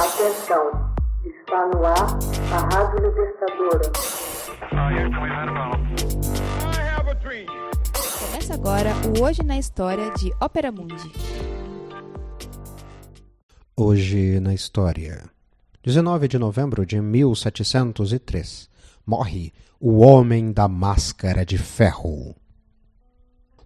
Atenção, está no ar a Rádio Libertadora. Começa agora o Hoje na História de Ópera Mundi. Hoje na História. 19 de novembro de 1703. Morre o Homem da Máscara de Ferro.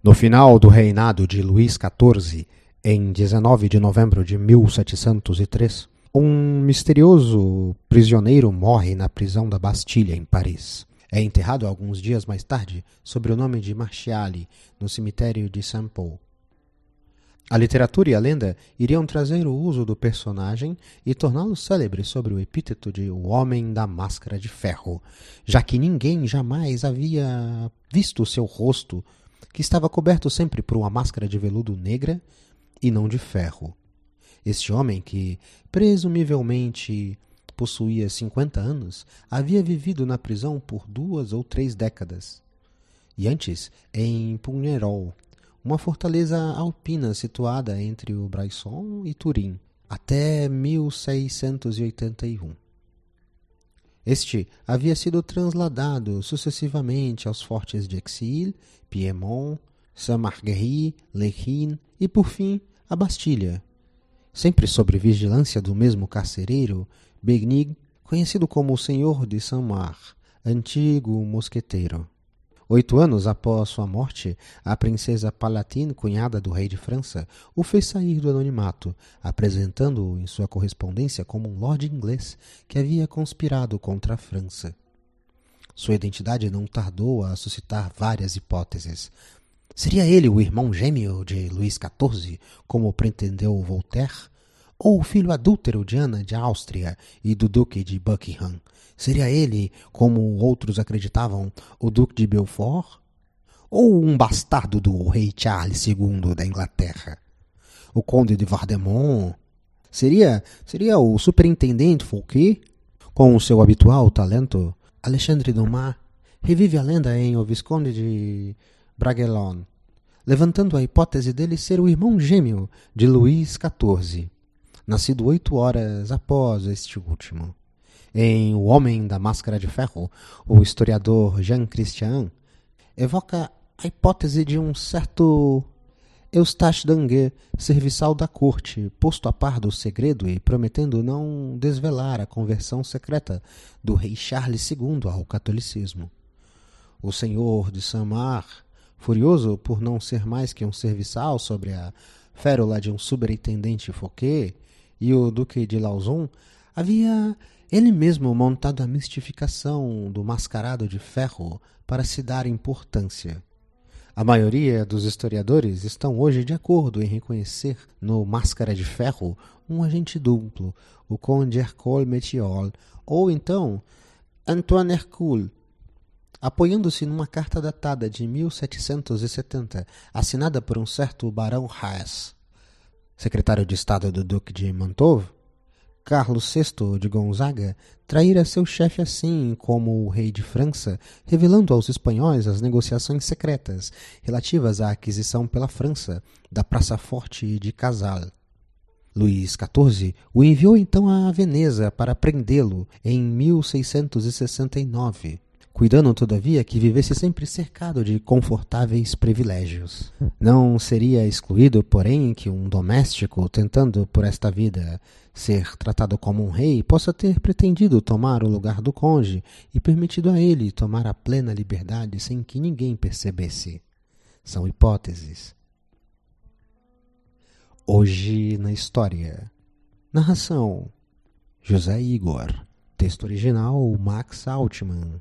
No final do reinado de Luís XIV, em 19 de novembro de 1703, um misterioso prisioneiro morre na prisão da Bastilha, em Paris. É enterrado alguns dias mais tarde, sob o nome de Marchiali, no cemitério de Saint-Paul. A literatura e a lenda iriam trazer o uso do personagem e torná-lo célebre sobre o epíteto de O Homem da Máscara de Ferro, já que ninguém jamais havia visto seu rosto, que estava coberto sempre por uma máscara de veludo negra e não de ferro. Este homem, que presumivelmente possuía 50 anos, havia vivido na prisão por duas ou três décadas. E antes, em Pugnerol, uma fortaleza alpina situada entre o Braison e Turim, até 1681. Este havia sido transladado sucessivamente aos fortes de Exil, Piemont, Saint-Marguerite, Lechine e, por fim, a Bastilha, sempre sob vigilância do mesmo carcereiro, Begnig, conhecido como o Senhor de Saint-Mar, antigo mosqueteiro. Oito anos após sua morte, a princesa Palatine, cunhada do rei de França, o fez sair do anonimato, apresentando-o em sua correspondência como um lord inglês que havia conspirado contra a França. Sua identidade não tardou a suscitar várias hipóteses. Seria ele o irmão gêmeo de Luís XIV, como pretendeu Voltaire? Ou o filho adúltero de Ana de Áustria e do Duque de Buckingham? Seria ele, como outros acreditavam, o Duque de Belfort? Ou um bastardo do rei Charles II da Inglaterra? O Conde de Vardemont? Seria, seria o superintendente Fouquet? Com o seu habitual talento, Alexandre Dumas revive a lenda em O Visconde de Bragelonne, levantando a hipótese dele ser o irmão gêmeo de Luís XIV, nascido oito horas após este último. Em O Homem da Máscara de Ferro, o historiador Jean Christian evoca a hipótese de um certo Eustache Danguet, serviçal da corte, posto a par do segredo e prometendo não desvelar a conversão secreta do rei Charles II ao catolicismo. O senhor de Saint-Mar Furioso por não ser mais que um serviçal sobre a férula de um superintendente Fouquet e o Duque de Lauzun, havia ele mesmo montado a mistificação do mascarado de ferro para se dar importância. A maioria dos historiadores estão hoje de acordo em reconhecer no Máscara de Ferro um agente duplo, o Conde Hercule Métiol, ou então Antoine Hercule, apoiando-se numa carta datada de 1770, assinada por um certo Barão Haas, secretário de Estado do Duque de Mantova, Carlos VI de Gonzaga traíra seu chefe assim como o rei de França, revelando aos espanhóis as negociações secretas relativas à aquisição pela França da Praça Forte de Casal. Luís XIV o enviou então a Veneza para prendê-lo em 1669, cuidando todavia que vivesse sempre cercado de confortáveis privilégios. Não seria excluído, porém, que um doméstico, tentando por esta vida ser tratado como um rei, possa ter pretendido tomar o lugar do conde e permitido a ele tomar a plena liberdade sem que ninguém percebesse. São hipóteses. Hoje na história. Narração: José Igor. Texto original: Max Altman.